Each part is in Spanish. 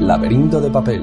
Laberinto de papel.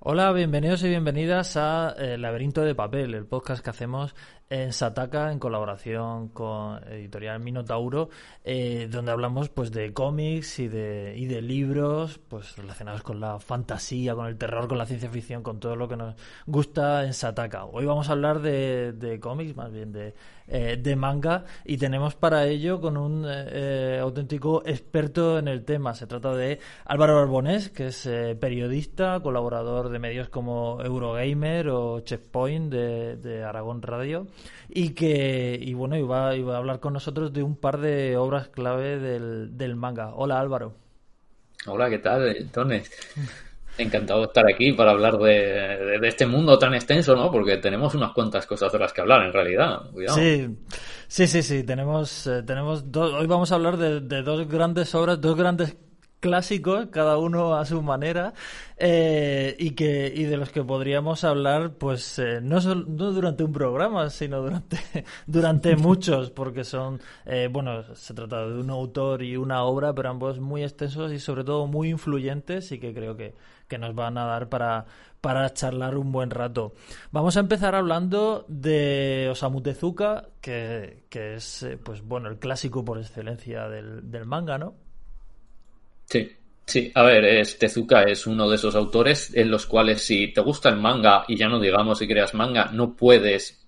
Hola, bienvenidos y bienvenidas a eh, Laberinto de Papel, el podcast que hacemos en Sataka en colaboración con Editorial Minotauro, eh, donde hablamos pues de cómics y de, y de libros pues relacionados con la fantasía, con el terror, con la ciencia ficción, con todo lo que nos gusta en Sataka. Hoy vamos a hablar de, de cómics, más bien de, eh, de manga, y tenemos para ello con un eh, auténtico experto en el tema. Se trata de Álvaro Barbonés, que es periodista, colaborador de medios como Eurogamer o Checkpoint de, de Aragón Radio y que y bueno iba, iba a hablar con nosotros de un par de obras clave del, del manga. Hola Álvaro. Hola, ¿qué tal, Entonces, Encantado de estar aquí para hablar de, de, este mundo tan extenso, ¿no? Porque tenemos unas cuantas cosas de las que hablar, en realidad. Sí, sí, sí, sí. Tenemos, eh, tenemos hoy vamos a hablar de, de, dos grandes obras, dos grandes clásicos, cada uno a su manera, eh, y que y de los que podríamos hablar, pues eh, no, no durante un programa, sino durante durante muchos, porque son, eh, bueno, se trata de un autor y una obra, pero ambos muy extensos y sobre todo muy influyentes y que creo que, que nos van a dar para para charlar un buen rato. Vamos a empezar hablando de Osamu Tezuka, que, que es, pues bueno, el clásico por excelencia del, del manga, ¿no? Sí, sí, a ver, es, Tezuka es uno de esos autores en los cuales si te gusta el manga y ya no digamos si creas manga, no puedes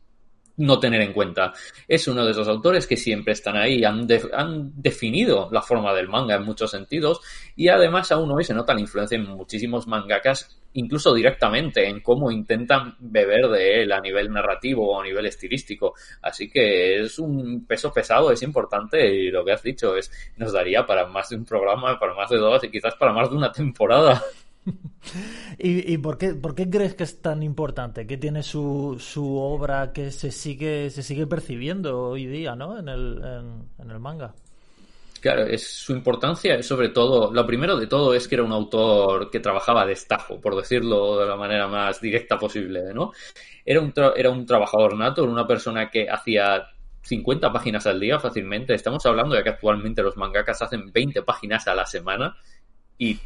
no tener en cuenta. Es uno de esos autores que siempre están ahí, han, han, definido la forma del manga en muchos sentidos y además aún hoy se nota la influencia en muchísimos mangakas, incluso directamente en cómo intentan beber de él a nivel narrativo o a nivel estilístico. Así que es un peso pesado, es importante y lo que has dicho es nos daría para más de un programa, para más de dos y quizás para más de una temporada. ¿Y, por, qué, crees que es tan importante? ¿Qué tiene su, su obra que se sigue, percibiendo hoy día ¿no? en, el, manga? Claro, su importancia es sobre todo, lo primero de todo es que era un autor que trabajaba de estajo, por decirlo de la manera más directa posible, ¿no? Era un, era un trabajador nato, una persona que hacía 50 páginas al día fácilmente. Estamos hablando de que actualmente los mangakas hacen 20 páginas a la semana y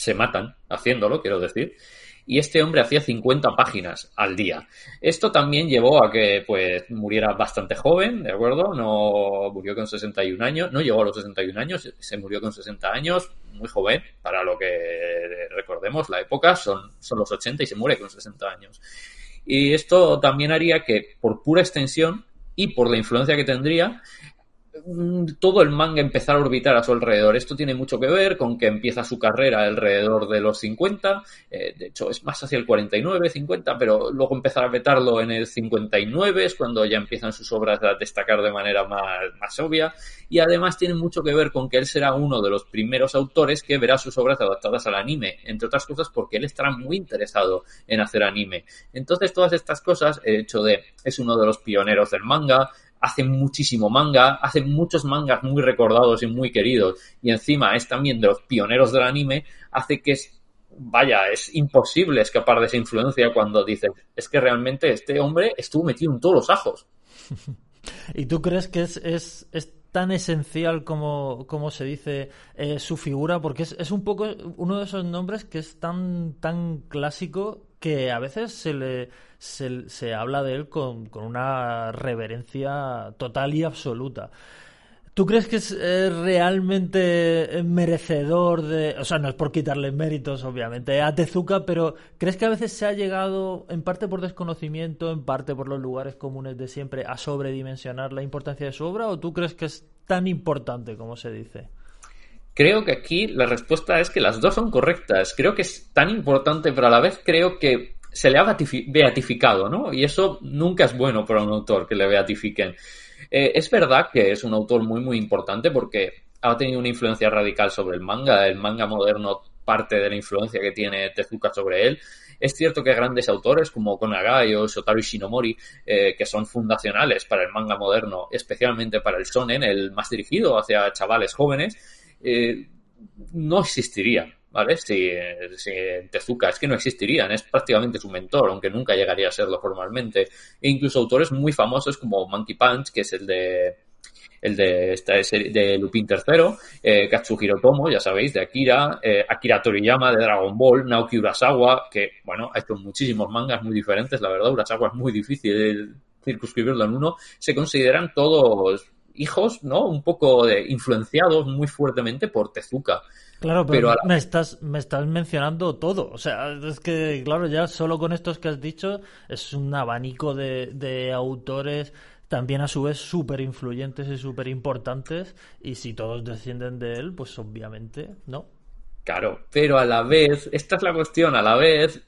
se matan haciéndolo, quiero decir. Y este hombre hacía 50 páginas al día. Esto también llevó a que pues muriera bastante joven, ¿de acuerdo? No murió con 61 años, no llegó a los 61 años, se murió con 60 años, muy joven, para lo que recordemos la época, son, son los 80 y se muere con 60 años. Y esto también haría que, por pura extensión y por la influencia que tendría, todo el manga empezar a orbitar a su alrededor. Esto tiene mucho que ver con que empieza su carrera alrededor de los 50, eh, de hecho es más hacia el 49, 50, pero luego empezar a vetarlo en el 59 es cuando ya empiezan sus obras a destacar de manera más, más obvia y además tiene mucho que ver con que él será uno de los primeros autores que verá sus obras adaptadas al anime, entre otras cosas porque él estará muy interesado en hacer anime. Entonces todas estas cosas, el hecho de es uno de los pioneros del manga, hace muchísimo manga, hace muchos mangas muy recordados y muy queridos, y encima es también de los pioneros del anime, hace que es, vaya, es imposible escapar de esa influencia cuando dices, es que realmente este hombre estuvo metido en todos los ajos. ¿Y tú crees que es, es, es tan esencial como, como se dice eh, su figura? Porque es, es un poco uno de esos nombres que es tan, tan clásico que a veces se le se, habla de él con, con, una reverencia total y absoluta. ¿Tú crees que es realmente merecedor de... O sea, no es por quitarle méritos, obviamente, a Tezuka, pero ¿crees que a veces se ha llegado, en parte por desconocimiento, en parte por los lugares comunes de siempre, a sobredimensionar la importancia de su obra? ¿O tú crees que es tan importante como se dice? Creo que aquí la respuesta es que las dos son correctas. Creo que es tan importante, pero a la vez creo que se le ha beatificado, ¿no? Y eso nunca es bueno para un autor que le beatifiquen. Eh, es verdad que es un autor muy, muy importante porque ha tenido una influencia radical sobre el manga. El manga moderno parte de la influencia que tiene Tezuka sobre él. Es cierto que grandes autores como Konagai o Shotaro Ishinomori, eh, que son fundacionales para el manga moderno, especialmente para el shonen, el más dirigido hacia chavales jóvenes, eh, no existirían ¿vale? Si, si, Tezuka es que no existirían, es prácticamente su mentor, aunque nunca llegaría a serlo formalmente. E incluso autores muy famosos como Monkey Punch, que es el de el de esta serie de Lupin III, eh, Katsuhiro Tomo, ya sabéis, de Akira, eh, Akira Toriyama de Dragon Ball, Naoki Urasawa, que, bueno, ha hecho muchísimos mangas muy diferentes, la verdad, Urasawa es muy difícil circunscribirlo en uno, se consideran todos hijos, ¿no? Un poco de, influenciados muy fuertemente por Tezuka. Claro, pero, me, estás, me estás mencionando todo. O sea, es que, claro, ya solo con estos que has dicho es un abanico de, de autores también a su vez súper influyentes y súper importantes. Y si todos descienden de él, pues obviamente no. Claro, pero a la vez, esta es la cuestión, a la vez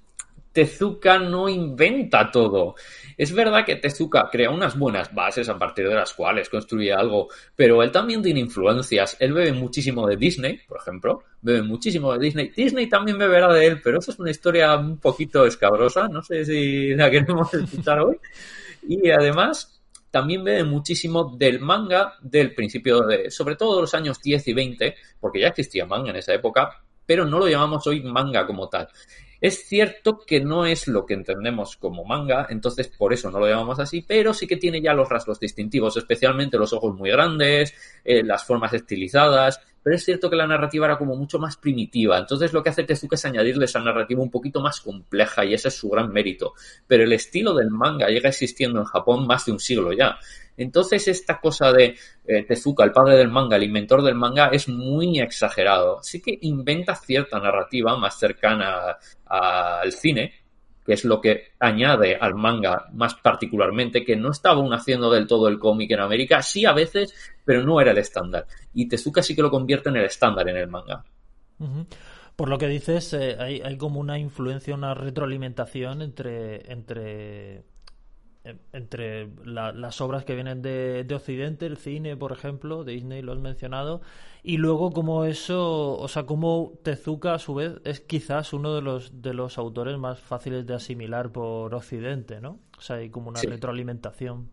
Tezuka no inventa todo. Es verdad que Tezuka crea unas buenas bases a partir de las cuales construye algo, pero él también tiene influencias. Él bebe muchísimo de Disney, por ejemplo, bebe muchísimo de Disney. Disney también beberá de él, pero eso es una historia un poquito escabrosa, no sé si la queremos escuchar hoy. Y además, también bebe muchísimo del manga del principio de, sobre todo de los años 10 y 20, porque ya existía manga en esa época, pero no lo llamamos hoy manga como tal. Es cierto que no es lo que entendemos como manga, entonces por eso no lo llamamos así, pero sí que tiene ya los rasgos distintivos, especialmente los ojos muy grandes, eh, las formas estilizadas, pero es cierto que la narrativa era como mucho más primitiva. Entonces lo que hace Tezuka es añadirle esa narrativa un poquito más compleja y ese es su gran mérito. Pero el estilo del manga llega existiendo en Japón más de un siglo ya. Entonces esta cosa de eh, Tezuka, el padre del manga, el inventor del manga, es muy exagerado. Sí que inventa cierta narrativa más cercana al cine, que es lo que añade al manga más particularmente, que no estaba aún haciendo del todo el cómic en América, sí a veces, pero no era el estándar. Y Tezuka sí que lo convierte en el estándar en el manga. Por lo que dices, eh, hay, hay, como una influencia, una retroalimentación entre, entre entre las obras que vienen de, Occidente, el cine, por ejemplo, Disney lo has mencionado, y luego como eso, o sea, como Tezuka a su vez es quizás uno de los de los autores más fáciles de asimilar por Occidente, ¿no? O sea, hay como una retroalimentación.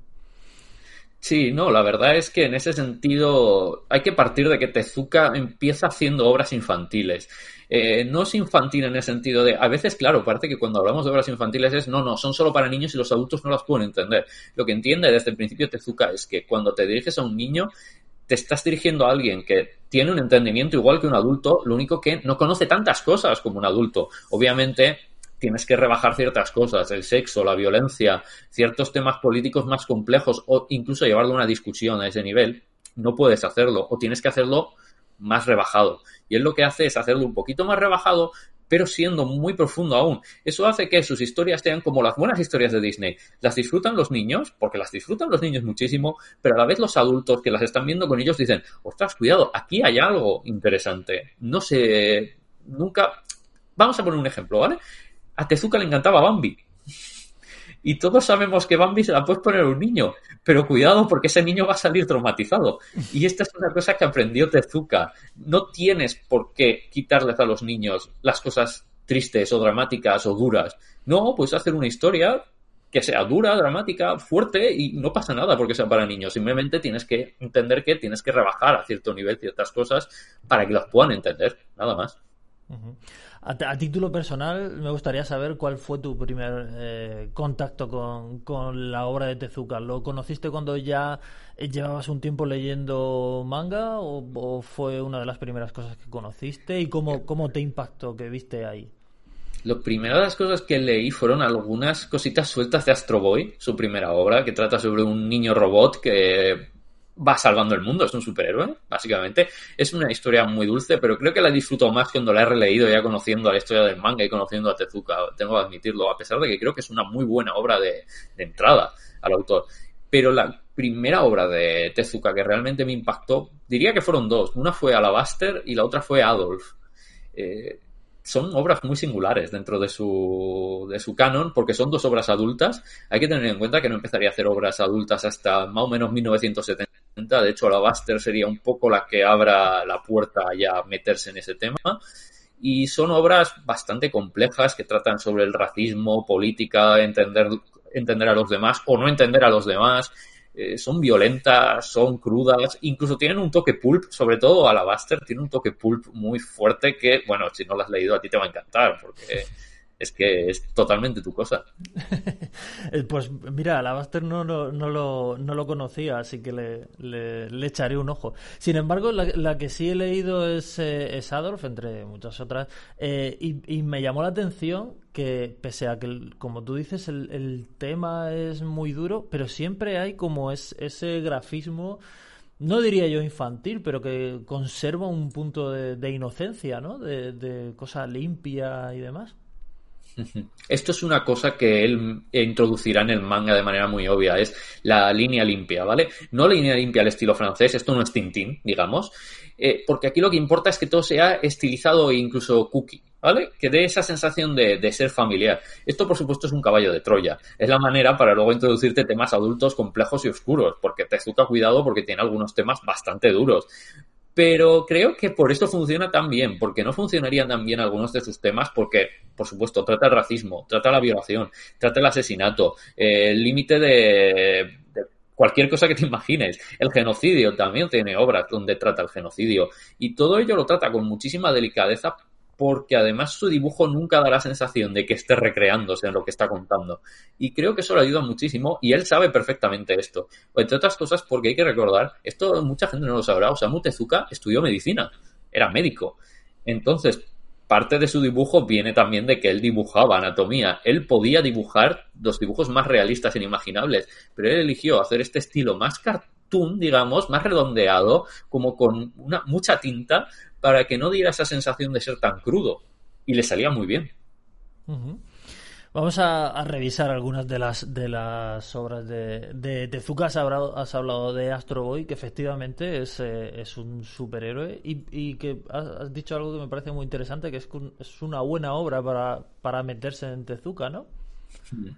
Sí, no, la verdad es que en ese sentido hay que partir de que Tezuka empieza haciendo obras infantiles. Eh, no es infantil en el sentido de, a veces, claro, parece que cuando hablamos de obras infantiles es, no, no, son solo para niños y los adultos no las pueden entender. Lo que entiende desde el principio Tezuka es que cuando te diriges a un niño, te estás dirigiendo a alguien que tiene un entendimiento igual que un adulto, lo único que no conoce tantas cosas como un adulto. Obviamente, tienes que rebajar ciertas cosas, el sexo, la violencia, ciertos temas políticos más complejos o incluso llevarlo a una discusión a ese nivel, no puedes hacerlo o tienes que hacerlo más rebajado. Y él lo que hace es hacerlo un poquito más rebajado, pero siendo muy profundo aún. Eso hace que sus historias sean como las buenas historias de Disney. Las disfrutan los niños, porque las disfrutan los niños muchísimo, pero a la vez los adultos que las están viendo con ellos dicen, ostras, cuidado, aquí hay algo interesante. No sé, nunca... Vamos a poner un ejemplo, ¿vale? A Tezuka le encantaba Bambi. Y todos sabemos que Bambi se la puedes poner a un niño, pero cuidado porque ese niño va a salir traumatizado. Y esta es una cosa que aprendió Tezuka. No tienes por qué quitarles a los niños las cosas tristes o dramáticas o duras. No, pues hacer una historia que sea dura, dramática, fuerte y no pasa nada porque sea para niños. Simplemente tienes que entender que tienes que rebajar a cierto nivel ciertas cosas para que las puedan entender, nada más. A, título personal, me gustaría saber cuál fue tu primer eh, contacto con, la obra de Tezuka. ¿Lo conociste cuando ya llevabas un tiempo leyendo manga o, fue una de las primeras cosas que conociste? ¿Y cómo, cómo te impactó que viste ahí? Lo primero de las cosas que leí fueron algunas cositas sueltas de Astro Boy, su primera obra, que trata sobre un niño robot que va salvando el mundo, es un superhéroe, básicamente. Es una historia muy dulce, pero creo que la disfruto más cuando la he releído ya conociendo la historia del manga y conociendo a Tezuka, tengo que admitirlo, a pesar de que creo que es una muy buena obra de, entrada al autor. Pero la primera obra de Tezuka que realmente me impactó, diría que fueron dos. Una fue Alabaster y la otra fue Adolf. Eh, son obras muy singulares dentro de su, de su canon, porque son dos obras adultas. Hay que tener en cuenta que no empezaría a hacer obras adultas hasta más o menos 1970 de hecho, la Buster sería un poco la que abra la puerta a meterse en ese tema. Y son obras bastante complejas que tratan sobre el racismo, política, entender, entender a los demás o no entender a los demás. Eh, son violentas, son crudas, incluso tienen un toque pulp, sobre todo Alabaster tiene un toque pulp muy fuerte que, bueno, si no lo has leído a ti te va a encantar, porque es que es totalmente tu cosa. Eh, pues mira, Alabaster no, no, no, lo, no lo conocía, así que le, le, echaré un ojo. Sin embargo, la, que sí he leído es, eh, Adolf, entre muchas otras, eh, y, me llamó la atención que, pese a que, como tú dices, el, el tema es muy duro, pero siempre hay como es, ese grafismo no diría yo infantil, pero que conserva un punto de, inocencia, ¿no? De, de, cosa limpia y demás. Esto es una cosa que él introducirá en el manga de manera muy obvia, es la línea limpia, ¿vale? No la línea limpia al estilo francés, esto no es Tintín, digamos, eh, porque aquí lo que importa es que todo sea estilizado e incluso cookie, ¿vale? Que dé esa sensación de, ser familiar. Esto, por supuesto, es un caballo de Troya. Es la manera para luego introducirte temas adultos complejos y oscuros, porque te Tezuka cuidado porque tiene algunos temas bastante duros. Pero creo que por esto funciona tan bien, porque no funcionarían tan bien algunos de sus temas, porque, por supuesto, trata el racismo, trata la violación, trata el asesinato, eh, el límite de cualquier cosa que te imagines. El genocidio también tiene obras donde trata el genocidio. Y todo ello lo trata con muchísima delicadeza porque además su dibujo nunca da la sensación de que esté recreándose en lo que está contando. Y creo que eso le ayuda muchísimo y él sabe perfectamente esto. Entre otras cosas porque hay que recordar, esto mucha gente no lo sabrá, Osamu Tezuka estudió medicina, era médico. Entonces, parte de su dibujo viene también de que él dibujaba anatomía. Él podía dibujar los dibujos más realistas e inimaginables, pero él eligió hacer este estilo más cartoon, digamos, más redondeado, como con una, mucha tinta, para que no diera esa sensación de ser tan crudo. Y le salía muy bien. Vamos a, revisar algunas de las de las obras de, de Tezuka. Has hablado, has hablado de Astro Boy, que efectivamente es, eh, es un superhéroe y, y que has, dicho algo que me parece muy interesante, que es, es una buena obra para, para meterse en Tezuka, ¿no? Sí,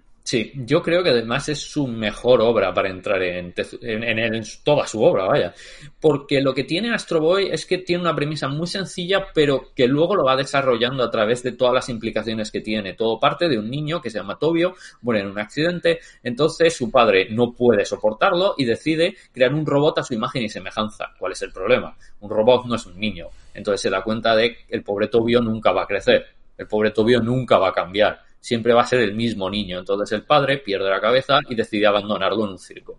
yo creo que además es su mejor obra para entrar en, en, toda su obra, vaya. Porque lo que tiene Astro Boy es que tiene una premisa muy sencilla, pero que luego lo va desarrollando a través de todas las implicaciones que tiene. Todo parte de un niño que se llama Tobio, muere en un accidente, entonces su padre no puede soportarlo y decide crear un robot a su imagen y semejanza. ¿Cuál es el problema? Un robot no es un niño. Entonces se da cuenta de que el pobre Tobio nunca va a crecer, el pobre Tobio nunca va a cambiar siempre va a ser el mismo niño. Entonces el padre pierde la cabeza y decide abandonarlo en un circo.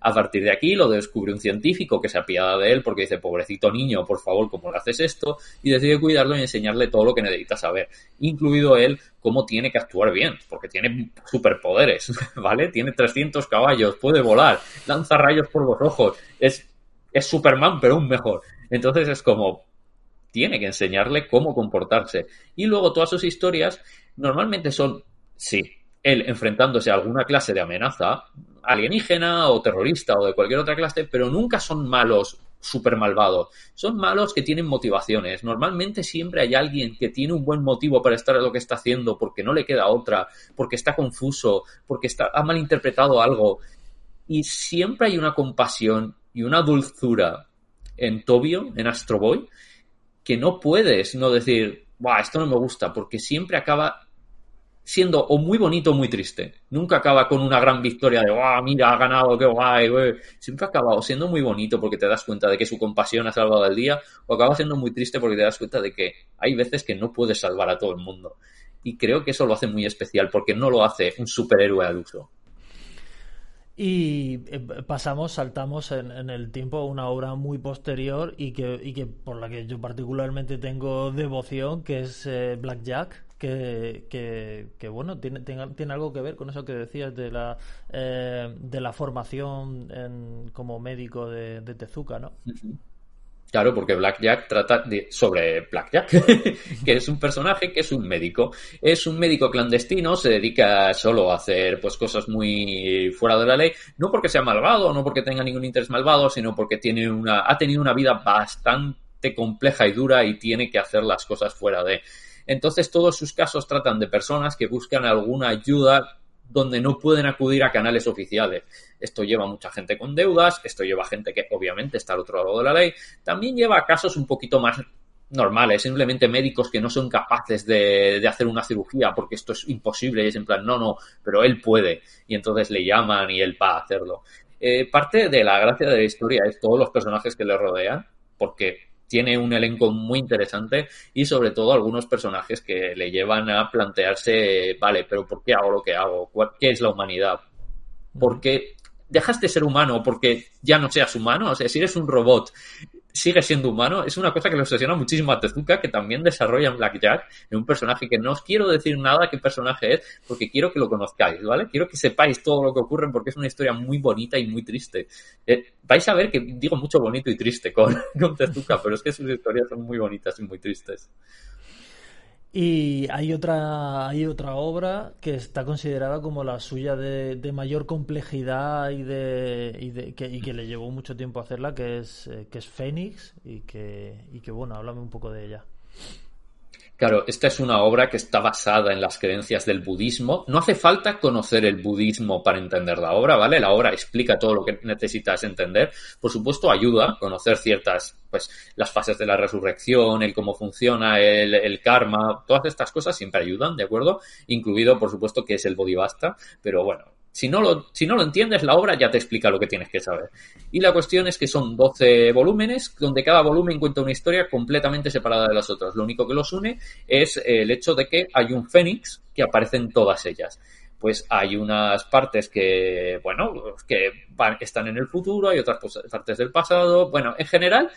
A partir de aquí lo descubre un científico que se apiada de él porque dice, pobrecito niño, por favor, ¿cómo le haces esto? Y decide cuidarlo y enseñarle todo lo que necesita saber, incluido él cómo tiene que actuar bien, porque tiene superpoderes, ¿vale? Tiene 300 caballos, puede volar, lanza rayos por los ojos, es, es Superman, pero un mejor. Entonces es como, tiene que enseñarle cómo comportarse. Y luego todas sus historias normalmente son, sí, él enfrentándose a alguna clase de amenaza alienígena o terrorista o de cualquier otra clase, pero nunca son malos súper malvados. Son malos que tienen motivaciones. Normalmente siempre hay alguien que tiene un buen motivo para estar en lo que está haciendo, porque no le queda otra, porque está confuso, porque está, ha malinterpretado algo. Y siempre hay una compasión y una dulzura en Tobio, en Astro Boy, que no puedes no decir, esto no me gusta, porque siempre acaba siendo o muy bonito o muy triste. Nunca acaba con una gran victoria de, ¡guau, mira, ha ganado, qué guay, güey! Siempre acaba o siendo muy bonito porque te das cuenta de que su compasión ha salvado el día, o acaba siendo muy triste porque te das cuenta de que hay veces que no puedes salvar a todo el mundo. Y creo que eso lo hace muy especial porque no lo hace un superhéroe al uso. Y eh, pasamos, saltamos en, el tiempo a una obra muy posterior y que, y que por la que yo particularmente tengo devoción, que es eh, Black Jack, que, que, bueno, tiene, tiene, algo que ver con eso que decías de la, eh, de la formación en, como médico de, de Tezuka, ¿no? Claro, porque Blackjack trata de, sobre Blackjack, que es un personaje que es un médico. Es un médico clandestino, se dedica solo a hacer pues cosas muy fuera de la ley, no porque sea malvado, no porque tenga ningún interés malvado, sino porque tiene una, ha tenido una vida bastante compleja y dura y tiene que hacer las cosas fuera de. Entonces todos sus casos tratan de personas que buscan alguna ayuda donde no pueden acudir a canales oficiales. Esto lleva a mucha gente con deudas, esto lleva a gente que obviamente está al otro lado de la ley, también lleva a casos un poquito más normales, simplemente médicos que no son capaces de, hacer una cirugía porque esto es imposible y es en plan, no, no, pero él puede y entonces le llaman y él va a hacerlo. Eh, parte de la gracia de la historia es todos los personajes que le rodean porque tiene un elenco muy interesante y sobre todo algunos personajes que le llevan a plantearse, vale, pero ¿por qué hago lo que hago? ¿Qué es la humanidad? ¿Por qué dejas de ser humano porque ya no seas humano? O sea, si eres un robot sigue siendo humano, es una cosa que le obsesiona muchísimo a Tezuka, que también desarrolla en Blackjack, en un personaje que no os quiero decir nada qué personaje es, porque quiero que lo conozcáis, ¿vale? Quiero que sepáis todo lo que ocurre, porque es una historia muy bonita y muy triste. Eh, vais a ver que digo mucho bonito y triste con, con Tezuka, pero es que sus historias son muy bonitas y muy tristes. Y hay otra, hay otra obra que está considerada como la suya de, mayor complejidad y, de, y, de, que, y que le llevó mucho tiempo hacerla, que es, eh, que es Fénix, y que, y que bueno, háblame un poco de ella. Claro, esta es una obra que está basada en las creencias del budismo. No hace falta conocer el budismo para entender la obra, ¿vale? La obra explica todo lo que necesitas entender. Por supuesto, ayuda a conocer ciertas, pues, las fases de la resurrección, el cómo funciona el, karma, todas estas cosas siempre ayudan, ¿de acuerdo? Incluido, por supuesto, que es el bodhivasta, pero bueno, si no, lo, si no lo entiendes, la obra ya te explica lo que tienes que saber. Y la cuestión es que son 12 volúmenes, donde cada volumen cuenta una historia completamente separada de las otras. Lo único que los une es el hecho de que hay un fénix que aparece en todas ellas. Pues hay unas partes que, bueno, que van, están en el futuro, hay otras partes del pasado. Bueno, en general,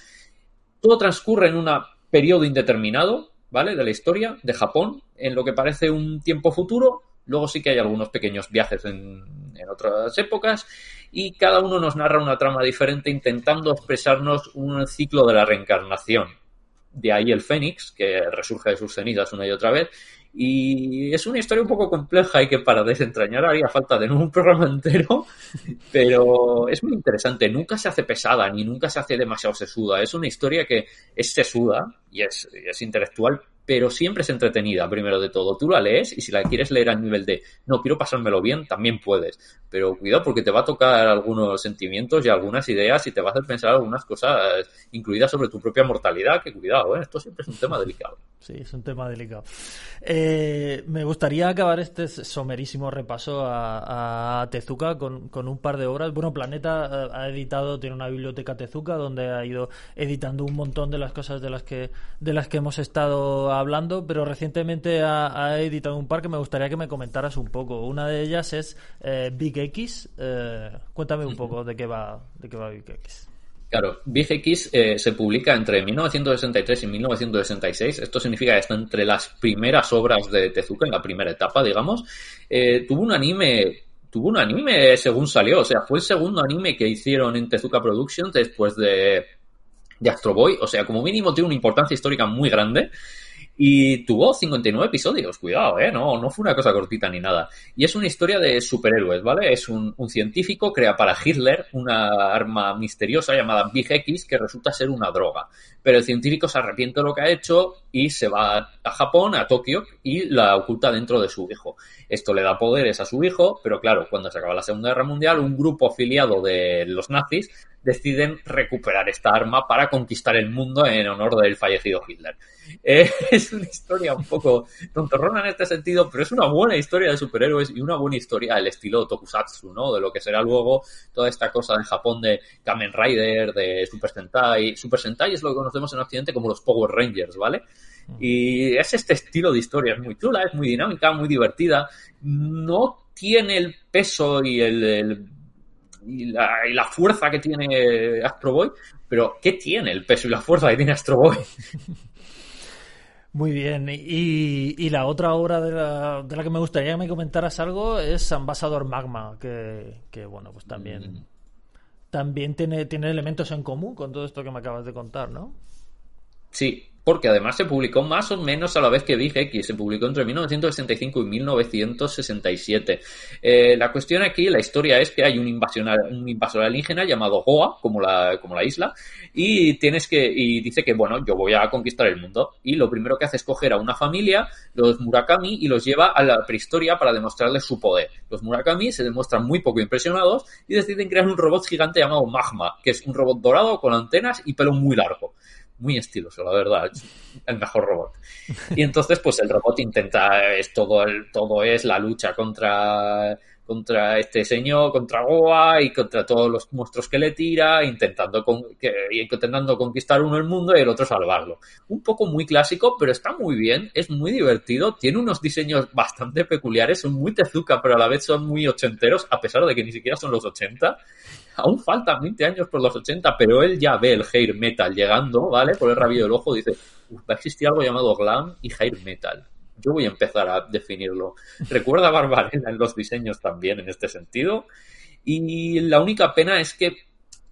todo transcurre en un periodo indeterminado, ¿vale? De la historia de Japón, en lo que parece un tiempo futuro, Luego sí que hay algunos pequeños viajes en, otras épocas y cada uno nos narra una trama diferente intentando expresarnos un ciclo de la reencarnación. De ahí el Fénix, que resurge de sus cenizas una y otra vez. Y es una historia un poco compleja y que para desentrañar haría falta de nuevo un programa entero, pero es muy interesante. Nunca se hace pesada ni nunca se hace demasiado sesuda. Es una historia que es sesuda y es, es intelectual, pero siempre es entretenida, primero de todo. Tú la lees y si la quieres leer a nivel de no quiero pasármelo bien, también puedes. Pero cuidado porque te va a tocar algunos sentimientos y algunas ideas y te va a hacer pensar algunas cosas incluidas sobre tu propia mortalidad, que cuidado, ¿eh? esto siempre es un tema delicado. Sí, es un tema delicado. Eh, me gustaría acabar este somerísimo repaso a, Tezuka con, con, un par de obras. Bueno, Planeta eh, ha editado, tiene una biblioteca Tezuka donde ha ido editando un montón de las cosas de las que, de las que hemos estado hablando, pero recientemente ha, editado un par que me gustaría que me comentaras un poco. Una de ellas es eh, Big X. Eh, cuéntame un poco de qué va, de qué va Big X. Claro, Big X eh, se publica entre 1963 y 1966. Esto significa que está entre las primeras obras de Tezuka, en la primera etapa, digamos. tuvo un anime tuvo un anime según salió, o sea, fue el segundo anime que hicieron en Tezuka Productions después de, de Astro Boy, o sea, como mínimo tiene una importancia histórica muy grande. Y tuvo 59 episodios, cuidado, ¿eh? No, no fue una cosa cortita ni nada. Y es una historia de superhéroes, ¿vale? Es un, un científico, crea para Hitler una arma misteriosa llamada Big X que resulta ser una droga. Pero el científico se arrepiente de lo que ha hecho y se va a Japón, a Tokio, y la oculta dentro de su hijo. Esto le da poderes a su hijo, pero claro, cuando se acaba la Segunda Guerra Mundial, un grupo afiliado de los nazis deciden recuperar esta arma para conquistar el mundo en honor del fallecido Hitler. Eh, es una historia un poco tontorrona en este sentido, pero es una buena historia de superhéroes y una buena historia del estilo tokusatsu, ¿no? De lo que será luego toda esta cosa en Japón de Kamen Rider, de Super Sentai. Super Sentai es lo que conocemos en Occidente como los Power Rangers, ¿vale? Y es este estilo de historia, es muy chula, es muy dinámica, muy divertida. No tiene el peso y el y la, y la fuerza que tiene Astro Boy, pero ¿qué tiene el peso y la fuerza que tiene Astro Boy? Muy bien, y, y, la otra obra de la, de la, que me gustaría que me comentaras algo es Ambassador Magma, que, que bueno, pues también, mm. también tiene, tiene elementos en común con todo esto que me acabas de contar, ¿no? Sí, porque además se publicó más o menos a la vez que Big X, se publicó entre 1965 y 1967. Eh, la cuestión aquí, la historia es que hay un invasor, un invasor alienígena llamado Goa, como la, como la isla, y tienes que, y dice que bueno, yo voy a conquistar el mundo. Y lo primero que hace es coger a una familia, los Murakami, y los lleva a la prehistoria para demostrarles su poder. Los Murakami se demuestran muy poco impresionados y deciden crear un robot gigante llamado Magma, que es un robot dorado con antenas y pelo muy largo muy estiloso, la verdad, el mejor robot. Y entonces, pues el robot intenta, es todo, el, todo es la lucha contra, contra este señor, contra Goa y contra todos los monstruos que le tira, intentando, con, que, intentando conquistar uno el mundo y el otro salvarlo. Un poco muy clásico, pero está muy bien, es muy divertido, tiene unos diseños bastante peculiares, son muy Tezuka, pero a la vez son muy ochenteros, a pesar de que ni siquiera son los 80. Aún faltan 20 años por los 80, pero él ya ve el hair metal llegando, ¿vale? Por el rabillo del ojo, dice, va a existir algo llamado glam y hair metal yo voy a empezar a definirlo. Recuerda a Barbarella en los diseños también en este sentido. Y la única pena es que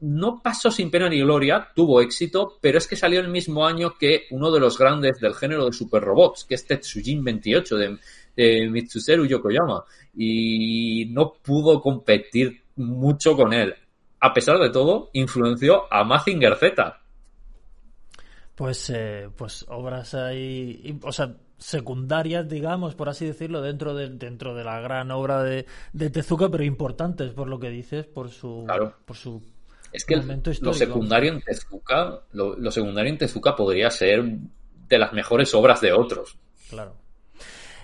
no pasó sin pena ni gloria, tuvo éxito, pero es que salió el mismo año que uno de los grandes del género de super robots, que es Tetsujin 28 de, de Mitsuseru Yokoyama, y no pudo competir mucho con él. A pesar de todo, influenció a Mazinger Z. Pues, eh, pues obras ahí, o sea, secundarias, digamos, por así decirlo, dentro de, dentro de la gran obra de, de Tezuka, pero importantes por lo que dices, por su, por su es que lo secundario en Tezuka, lo, secundario en Tezuka podría ser de las mejores obras de otros. Claro.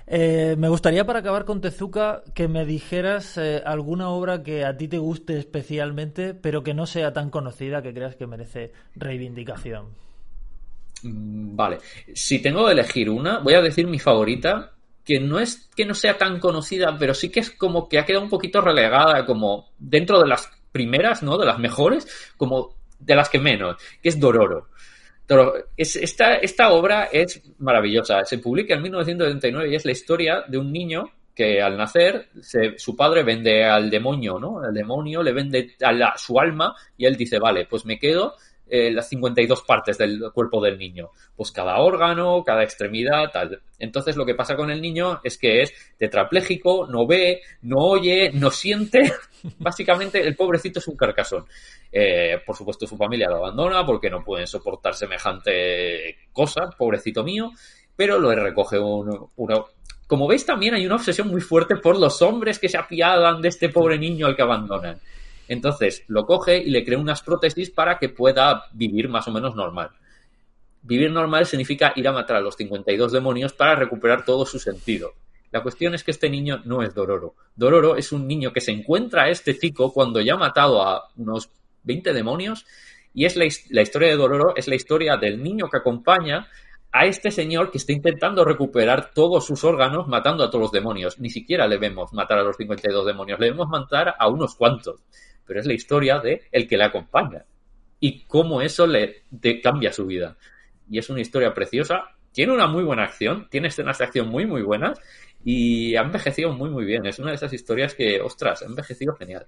Eh, me gustaría para acabar con Tezuka que me dijeras eh, alguna obra que a ti te guste especialmente, pero que no sea tan conocida que creas que merece reivindicación. Mm, vale. Si tengo que elegir una, voy a decir mi favorita, que no es que no sea tan conocida, pero sí que es como que ha quedado un poquito relegada, como dentro de las primeras, ¿no? De las mejores, como de las que menos, que es Dororo. esta, esta obra es maravillosa. Se publica en 1979 y es la historia de un niño que al nacer su padre vende al demonio, ¿no? El demonio le vende a su alma y él dice, vale, pues me quedo eh, las 52 partes del cuerpo del niño. Pues cada órgano, cada extremidad, tal. Entonces lo que pasa con el niño es que es tetrapléjico, no ve, no oye, no siente. Básicamente el pobrecito es un carcasón. Eh, por supuesto su familia lo abandona porque no pueden soportar semejante cosa, pobrecito mío, pero lo recoge uno, uno como veis, también hay una obsesión muy fuerte por los hombres que se apiadan de este pobre niño al que abandonan. Entonces lo coge y le crea unas prótesis para que pueda vivir más o menos normal. Vivir normal significa ir a matar a los 52 demonios para recuperar todo su sentido. La cuestión es que este niño no es Dororo. Dororo es un niño que se encuentra a este chico cuando ya ha matado a unos 20 demonios y es la, la historia de Dororo es la historia del niño que acompaña a este señor que está intentando recuperar todos sus órganos matando a todos los demonios. Ni siquiera le vemos matar a los 52 demonios, le vemos matar a unos cuantos pero es la historia de el que le acompaña y cómo eso le cambia su vida. Y es una historia preciosa, tiene una muy buena acción, tiene escenas de acción muy, muy buenas y ha envejecido muy, muy bien. Es una de esas historias que, ostras, ha envejecido genial.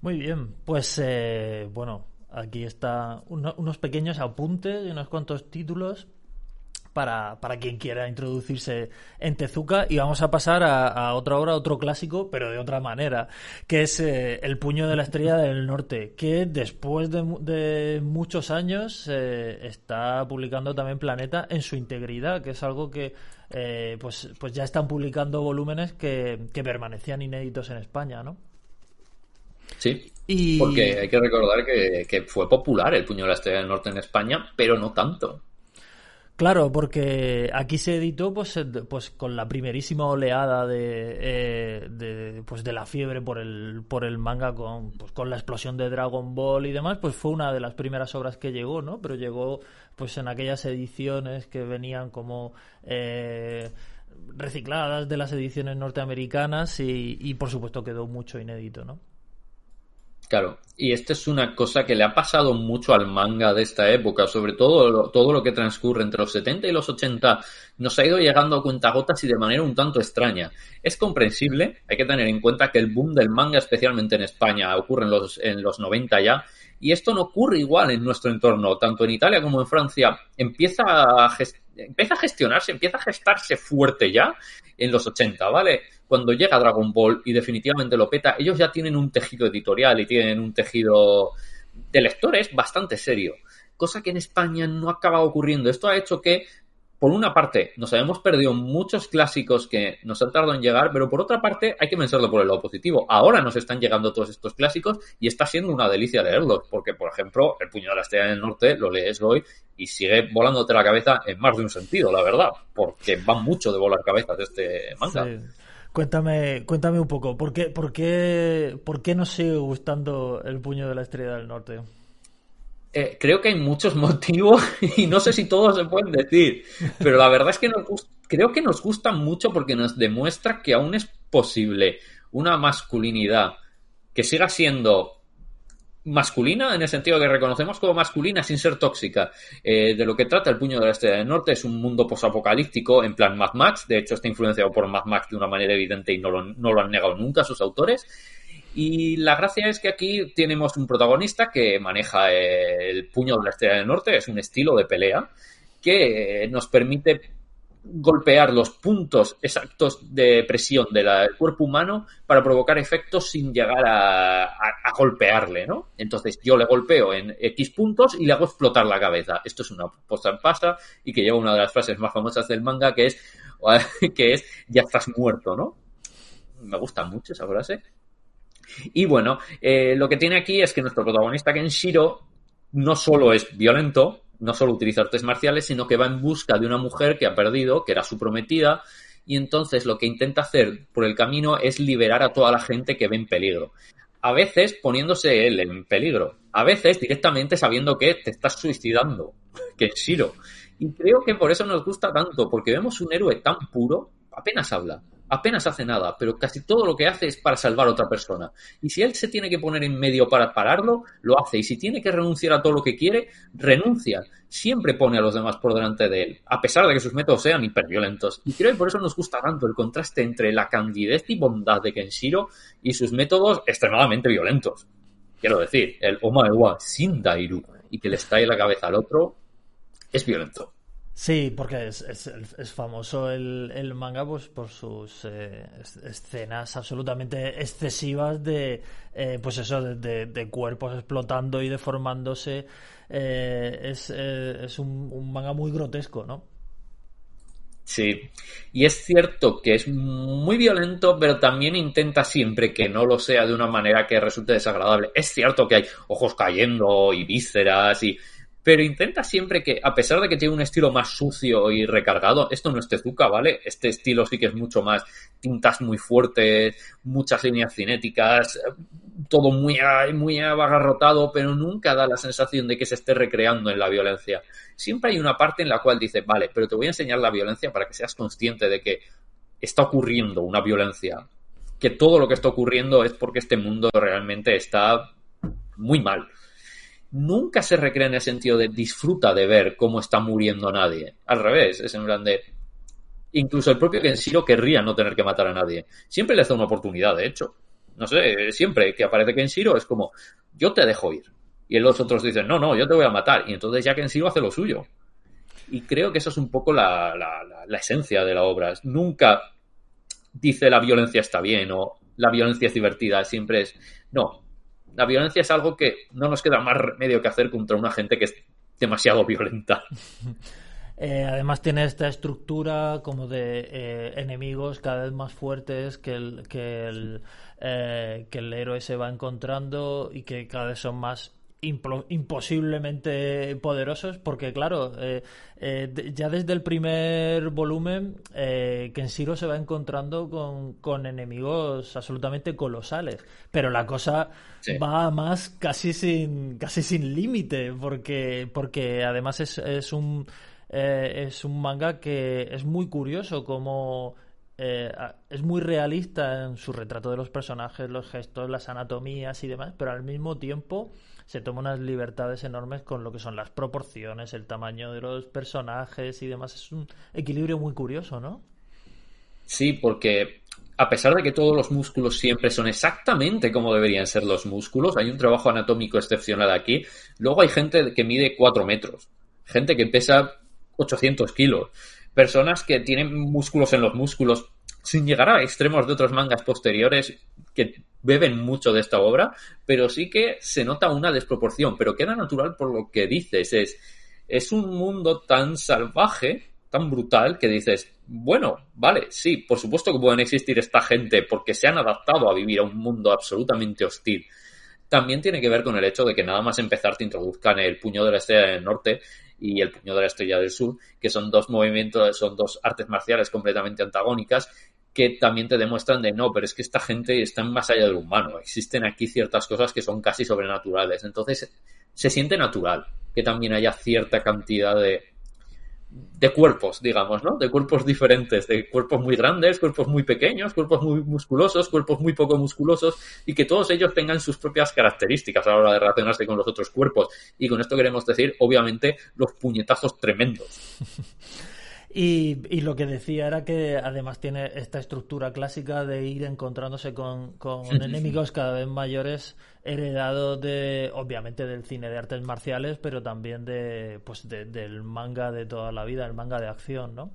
Muy bien, pues eh, bueno, aquí está unos pequeños apuntes y unos cuantos títulos para, para quien quiera introducirse en Tezuka y vamos a pasar a, otra obra, otro clásico, pero de otra manera, que es eh, El puño de la estrella del norte, que después de, muchos años eh, está publicando también Planeta en su integridad, que es algo que eh, pues, pues ya están publicando volúmenes que, permanecían inéditos en España, ¿no? Sí, porque hay que recordar que, que, fue popular el puño de la estrella del norte en España, pero no tanto. Claro, porque aquí se editó pues, pues con la primerísima oleada de, eh, de, pues de la fiebre por el, por el manga con, pues con la explosión de Dragon Ball y demás, pues fue una de las primeras obras que llegó, ¿no? Pero llegó pues en aquellas ediciones que venían como eh, recicladas de las ediciones norteamericanas y, y por supuesto quedó mucho inédito, ¿no? Claro, y esto es una cosa que le ha pasado mucho al manga de esta época, sobre todo lo, todo lo que transcurre entre los 70 y los 80 nos ha ido llegando a cuentagotas y de manera un tanto extraña. Es comprensible, hay que tener en cuenta que el boom del manga, especialmente en España, ocurre en los, en los 90 ya, y esto no ocurre igual en nuestro entorno, tanto en Italia como en Francia. Empieza a, empieza a gestionarse, empieza a gestarse fuerte ya en los 80, ¿vale? Cuando llega Dragon Ball y definitivamente lo peta, ellos ya tienen un tejido editorial y tienen un tejido de lectores bastante serio. Cosa que en España no acaba ocurriendo. Esto ha hecho que por una parte, nos habíamos perdido muchos clásicos que nos han tardado en llegar, pero por otra parte, hay que pensarlo por el lado positivo. Ahora nos están llegando todos estos clásicos y está siendo una delicia leerlos, porque, por ejemplo, El puño de la estrella del norte lo lees hoy y sigue volándote la cabeza en más de un sentido, la verdad, porque va mucho de volar cabezas este manga. Cuéntame, cuéntame un poco, ¿por qué, por, qué, ¿por qué nos sigue gustando el puño de la estrella del norte? Eh, creo que hay muchos motivos y no sé si todos se pueden decir, pero la verdad es que nos, creo que nos gusta mucho porque nos demuestra que aún es posible una masculinidad que siga siendo masculina, en el sentido que reconocemos como masculina sin ser tóxica. Eh, de lo que trata el puño de la estrella del norte es un mundo posapocalíptico en plan Mad Max. De hecho, está influenciado por Mad Max de una manera evidente y no lo, no lo han negado nunca sus autores. Y la gracia es que aquí tenemos un protagonista que maneja el puño de la estrella del norte, es un estilo de pelea que nos permite golpear los puntos exactos de presión del cuerpo humano para provocar efectos sin llegar a, golpearle, ¿no? Entonces yo le golpeo en X puntos y le hago explotar la cabeza. Esto es una posta en pasta y que lleva una de las frases más famosas del manga que es, que es ya estás muerto, ¿no? Me gusta mucho esa frase. Y bueno, eh, lo que tiene aquí es que nuestro protagonista Kenshiro no solo es violento, no solo utiliza artes marciales, sino que va en busca de una mujer que ha perdido, que era su prometida, y entonces lo que intenta hacer por el camino es liberar a toda la gente que ve en peligro. A veces poniéndose él en peligro, a veces directamente sabiendo que te estás suicidando, que es Shiro. Y creo que por eso nos gusta tanto, porque vemos un héroe tan puro, apenas habla, apenas hace nada, pero casi todo lo que hace es para salvar a otra persona. Y si él se tiene que poner en medio para pararlo, lo hace. Y si tiene que renunciar a todo lo que quiere, renuncia. Siempre pone a los demás por delante de él, a pesar de que sus métodos sean hiperviolentos. Y creo que por eso nos gusta tanto el contraste entre la candidez y bondad de Kenshiro y sus métodos extremadamente violentos. Quiero decir, el Omaewa sin Dairu y que le estalle la cabeza al otro es violento. Sí, porque es, es, famoso el, manga pues, por sus eh, escenas absolutamente excesivas de, eh, pues eso, de, cuerpos explotando y deformándose. Eh, es un, un, manga muy grotesco, ¿no? Sí, y es cierto que es muy violento, pero también intenta siempre que no lo sea de una manera que resulte desagradable. Es cierto que hay ojos cayendo y vísceras y pero intenta siempre que, a pesar de que tiene un estilo más sucio y recargado, esto no es Tezuka, ¿vale? Este estilo sí que es mucho más tintas muy fuertes, muchas líneas cinéticas, todo muy, muy agarrotado, pero nunca da la sensación de que se esté recreando en la violencia. Siempre hay una parte en la cual dice, vale, pero te voy a enseñar la violencia para que seas consciente de que está ocurriendo una violencia, que todo lo que está ocurriendo es porque este mundo realmente está muy mal nunca se recrea en el sentido de disfruta de ver cómo está muriendo nadie. Al revés, es en plan de... Incluso el propio Kenshiro querría no tener que matar a nadie. Siempre le da una oportunidad, de hecho. No sé, siempre que aparece Kenshiro es como, yo te dejo ir. Y los otros dicen, no, no, yo te voy a matar. Y entonces ya Kenshiro hace lo suyo. Y creo que eso es un poco la, la esencia de la obra. Nunca dice la violencia está bien o la violencia es divertida. Siempre es, no, la violencia es algo que no nos queda más remedio que hacer contra una gente que es demasiado violenta. Eh, además tiene esta estructura como de eh, enemigos cada vez más fuertes que el, eh, que el héroe se va encontrando y que cada vez son más imposiblemente poderosos porque claro eh, eh, ya desde el primer volumen eh, Kenshiro se va encontrando con, enemigos absolutamente colosales pero la cosa va más casi sin casi sin límite porque porque además es, es un es un manga que es muy curioso como es muy realista en su retrato de los personajes, los gestos, las anatomías y demás, pero al mismo tiempo se toma unas libertades enormes con lo que son las proporciones, el tamaño de los personajes y demás. Es un equilibrio muy curioso, ¿no? Sí, porque a pesar de que todos los músculos siempre son exactamente como deberían ser los músculos, hay un trabajo anatómico excepcional aquí. Luego hay gente que mide 4 metros, gente que pesa 800 kilos, personas que tienen músculos en los músculos, sin llegar a extremos de otros mangas posteriores que beben mucho de esta obra, pero sí que se nota una desproporción, pero queda natural por lo que dices, es, es un mundo tan salvaje, tan brutal, que dices, bueno, vale, sí, por supuesto que pueden existir esta gente porque se han adaptado a vivir a un mundo absolutamente hostil. También tiene que ver con el hecho de que nada más empezar te introduzcan el puño de la estrella del norte y el puño de la estrella del sur, que son dos movimientos, son dos artes marciales completamente antagónicas que también te demuestran de no, pero es que esta gente está más allá del humano. Existen aquí ciertas cosas que son casi sobrenaturales. Entonces, se siente natural que también haya cierta cantidad de, de cuerpos, digamos, ¿no? De cuerpos diferentes, de cuerpos muy grandes, cuerpos muy pequeños, cuerpos muy musculosos, cuerpos muy poco musculosos y que todos ellos tengan sus propias características a la hora de relacionarse con los otros cuerpos. Y con esto queremos decir, obviamente, los puñetazos tremendos. Y, lo que decía era que además tiene esta estructura clásica de ir encontrándose con, enemigos cada vez mayores, heredados de, obviamente, del cine de artes marciales, pero también de, pues del manga de toda la vida, el manga de acción, ¿no?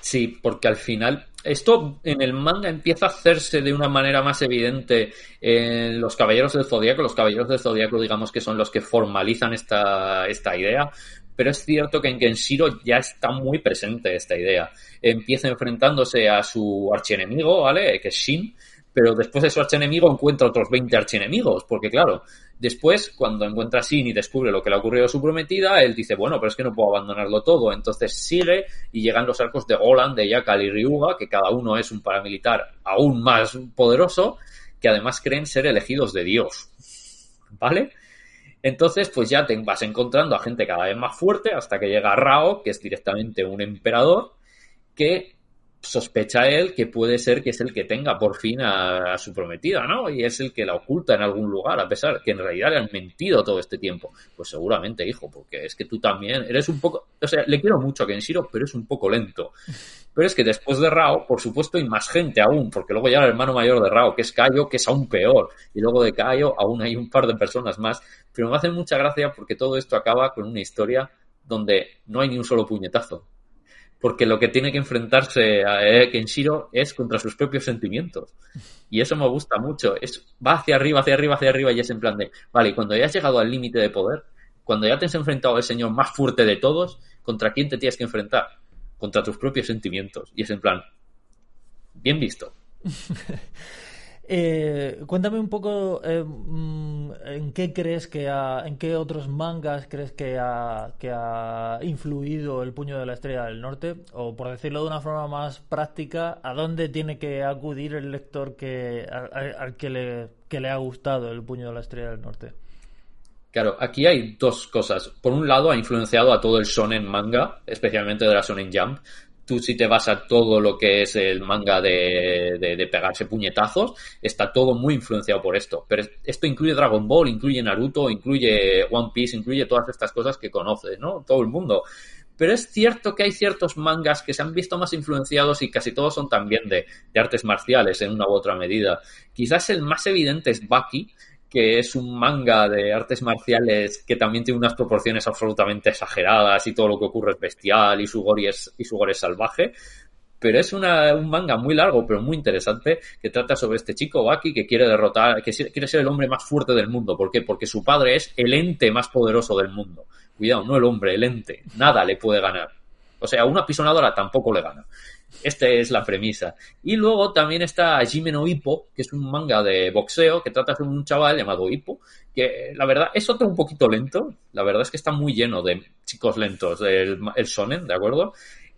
Sí, porque al final esto en el manga empieza a hacerse de una manera más evidente en los Caballeros del Zodíaco. Los Caballeros del Zodíaco, digamos que son los que formalizan esta, esta idea, pero es cierto que en Kenshiro ya está muy presente esta idea. Empieza enfrentándose a su archienemigo, ¿vale? Que es Shin, pero después de su archienemigo encuentra otros 20 archienemigos, porque claro, después cuando encuentra a Shin y descubre lo que le ha ocurrido a su prometida, él dice, bueno, pero es que no puedo abandonarlo todo, entonces sigue y llegan los arcos de Golan, de Yakal y Ryuga, que cada uno es un paramilitar aún más poderoso, que además creen ser elegidos de Dios, ¿vale? Entonces, pues ya te vas encontrando a gente cada vez más fuerte hasta que llega Rao, que es directamente un emperador, que sospecha él que puede ser que es el que tenga por fin a, su prometida, ¿no? Y es el que la oculta en algún lugar, a pesar que en realidad le han mentido todo este tiempo. Pues seguramente, hijo, porque es que tú también eres un poco, o sea, le quiero mucho a Kenshiro, pero es un poco lento. Pero es que después de Rao, por supuesto, hay más gente aún, porque luego ya el hermano mayor de Rao, que es Kaio, que es aún peor. Y luego de Kaio aún hay un par de personas más. Pero me hace mucha gracia porque todo esto acaba con una historia donde no hay ni un solo puñetazo porque lo que tiene que enfrentarse a Kenshiro es contra sus propios sentimientos. Y eso me gusta mucho. Es, va hacia arriba, hacia arriba, hacia arriba y es en plan de, vale, cuando ya has llegado al límite de poder, cuando ya te has enfrentado al señor más fuerte de todos, ¿contra quién te tienes que enfrentar? Contra tus propios sentimientos. Y es en plan, bien visto. Eh, cuéntame un poco eh, mm, en qué crees que ha, en qué otros mangas crees que ha, influido el puño de la estrella del norte o por decirlo de una forma más práctica a dónde tiene que acudir el lector que al, que le que le ha gustado el puño de la estrella del norte. Claro, aquí hay dos cosas. Por un lado, ha influenciado a todo el shonen manga, especialmente de la shonen jump, tú si te vas a todo lo que es el manga de, de, pegarse puñetazos, está todo muy influenciado por esto. Pero esto incluye Dragon Ball, incluye Naruto, incluye One Piece, incluye todas estas cosas que conoces, ¿no? Todo el mundo. Pero es cierto que hay ciertos mangas que se han visto más influenciados y casi todos son también de, de artes marciales en una u otra medida. Quizás el más evidente es Baki, que es un manga de artes marciales que también tiene unas proporciones absolutamente exageradas y todo lo que ocurre es bestial y su gore es, y su gore es salvaje. Pero es una, un manga muy largo, pero muy interesante, que trata sobre este chico Baki que quiere derrotar, que quiere ser el hombre más fuerte del mundo. ¿Por qué? Porque su padre es el ente más poderoso del mundo. Cuidado, no el hombre, el ente. Nada le puede ganar. O sea, una pisonadora tampoco le gana. Esta es la premisa. Y luego también está Jimeno Hippo, que es un manga de boxeo que trata sobre un chaval llamado Hippo, que la verdad es otro un poquito lento. La verdad es que está muy lleno de chicos lentos, el, el sonen, ¿de acuerdo?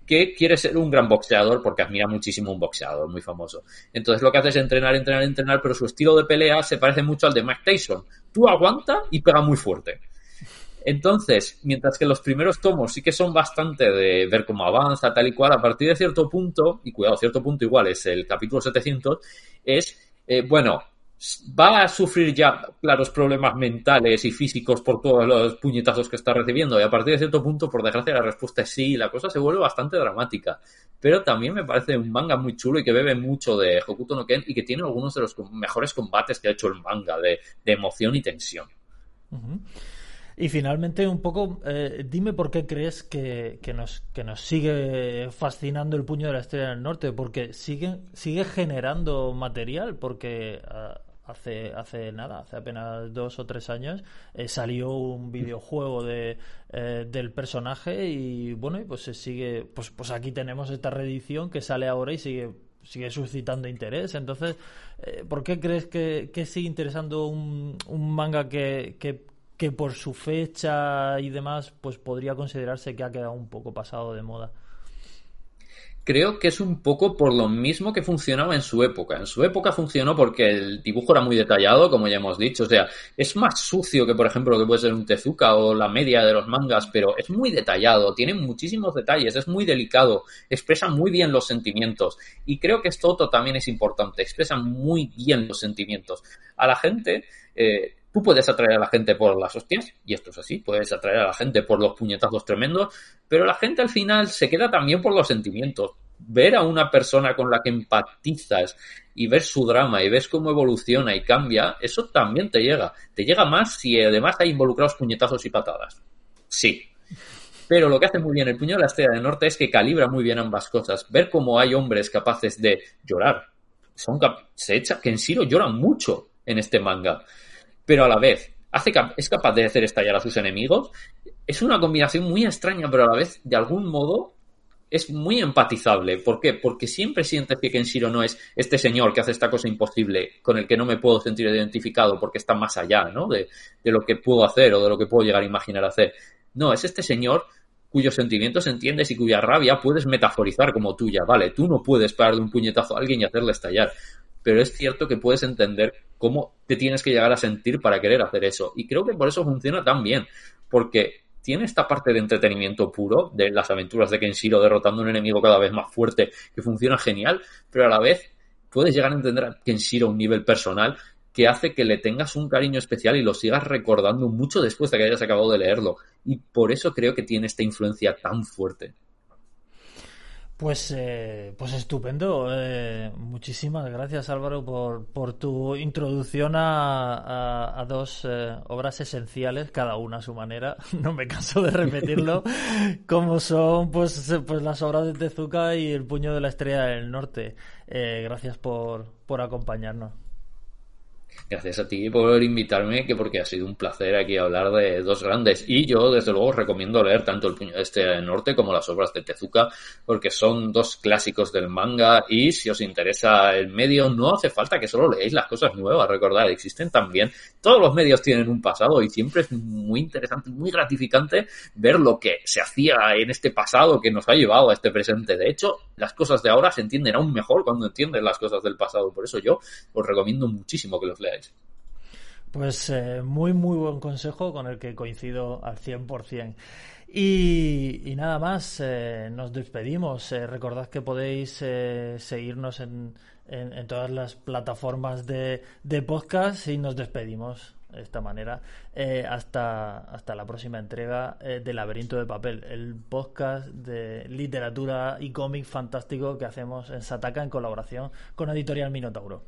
que quiere ser un gran boxeador porque admira muchísimo un boxeador muy famoso. Entonces lo que hace es entrenar, entrenar, entrenar, pero su estilo de pelea se parece mucho al de Mike Tyson. Tú aguanta y pega muy fuerte. Entonces, mientras que los primeros tomos sí que son bastante de ver cómo avanza, tal y cual, a partir de cierto punto, y cuidado, cierto punto igual es el capítulo 700, es, eh, bueno, va a sufrir ya claros problemas mentales y físicos por todos los puñetazos que está recibiendo y a partir de cierto punto, por desgracia, la respuesta es sí, la cosa se vuelve bastante dramática. Pero también me parece un manga muy chulo y que bebe mucho de Hokuto no Ken y que tiene algunos de los mejores combates que ha hecho el manga de, emoción y tensión. Y finalmente, un poco, eh, dime por qué crees que, que, nos, que nos sigue fascinando el puño de la estrella del norte, porque sigue, sigue generando material, porque ah, hace, hace nada, hace apenas dos o tres años, eh, salió un videojuego de, eh, del personaje y bueno, y pues se sigue, pues, pues aquí tenemos esta reedición que sale ahora y sigue sigue suscitando interés. Entonces, ¿por qué crees que, que sigue interesando un, un manga que, que, que por su fecha y demás, pues podría considerarse que ha quedado un poco pasado de moda. creo que es un poco por lo mismo que funcionaba en su época. En su época funcionó porque el dibujo era muy detallado, como ya hemos dicho. O sea, es más sucio que, por ejemplo, lo que puede ser un Tezuka o la media de los mangas, pero es muy detallado, tiene muchísimos detalles, es muy delicado, expresa muy bien los sentimientos. Y creo que esto otro también es importante, expresa muy bien los sentimientos. A la gente, eh, Tú puedes atraer a la gente por las hostias, y esto es así, puedes atraer a la gente por los puñetazos tremendos, pero la gente al final se queda también por los sentimientos. Ver a una persona con la que empatizas y ver su drama y ves cómo evoluciona y cambia, eso también te llega. Te llega más si además hay involucrados puñetazos y patadas. Sí. Pero lo que hace muy bien el puño de la estrella del norte es que calibra muy bien ambas cosas. Ver cómo hay hombres capaces de llorar. Son se echa, que en Shiro llora mucho en este manga pero a la vez hace es capaz de hacer estallar a sus enemigos. Es una combinación muy extraña, pero a la vez, de algún modo, es muy empatizable. ¿Por qué? Porque siempre sientes que Kenshiro no es este señor que hace esta cosa imposible, con el que no me puedo sentir identificado porque está más allá, ¿no? De, de lo que puedo hacer o de lo que puedo llegar a imaginar hacer. No, es este señor cuyos sentimientos entiendes y cuya rabia puedes metaforizar como tuya. Vale, tú no puedes parar de un puñetazo a alguien y hacerle estallar pero es cierto que puedes entender cómo te tienes que llegar a sentir para querer hacer eso. Y creo que por eso funciona tan bien, porque tiene esta parte de entretenimiento puro de las aventuras de Kenshiro derrotando a un enemigo cada vez más fuerte que funciona genial, pero a la vez puedes llegar a entender a Kenshiro a un nivel personal que hace que le tengas un cariño especial y lo sigas recordando mucho después de que hayas acabado de leerlo. Y por eso creo que tiene esta influencia tan fuerte. Pues, eh, pues estupendo. Eh, muchísimas gracias Álvaro por, por tu introducción a, a, dos eh, obras esenciales, cada una a su manera. No me canso de repetirlo, como son pues, pues las obras de Tezuka y El puño de la estrella del norte. gracias por, por acompañarnos. Gracias a ti por invitarme, que porque ha sido un placer aquí hablar de dos grandes. Y yo, desde luego, recomiendo leer tanto El Puño de Este Norte como las obras de Tezuka, porque son dos clásicos del manga. Y si os interesa el medio, no hace falta que solo leáis las cosas nuevas. Recordad, existen también. Todos los medios tienen un pasado y siempre es muy interesante, muy gratificante ver lo que se hacía en este pasado que nos ha llevado a este presente. De hecho, las cosas de ahora se entienden aún mejor cuando entienden las cosas del pasado. Por eso yo os recomiendo muchísimo que los pues eh, muy, muy buen consejo con el que coincido al 100%. Y, y nada más, eh, nos despedimos. Eh, recordad que podéis seguirnos en, todas las plataformas de, de, podcast y nos despedimos de esta manera hasta, hasta la próxima entrega de Laberinto de Papel, el podcast de literatura y cómic fantástico que hacemos en Sataka en colaboración con Editorial Minotauro.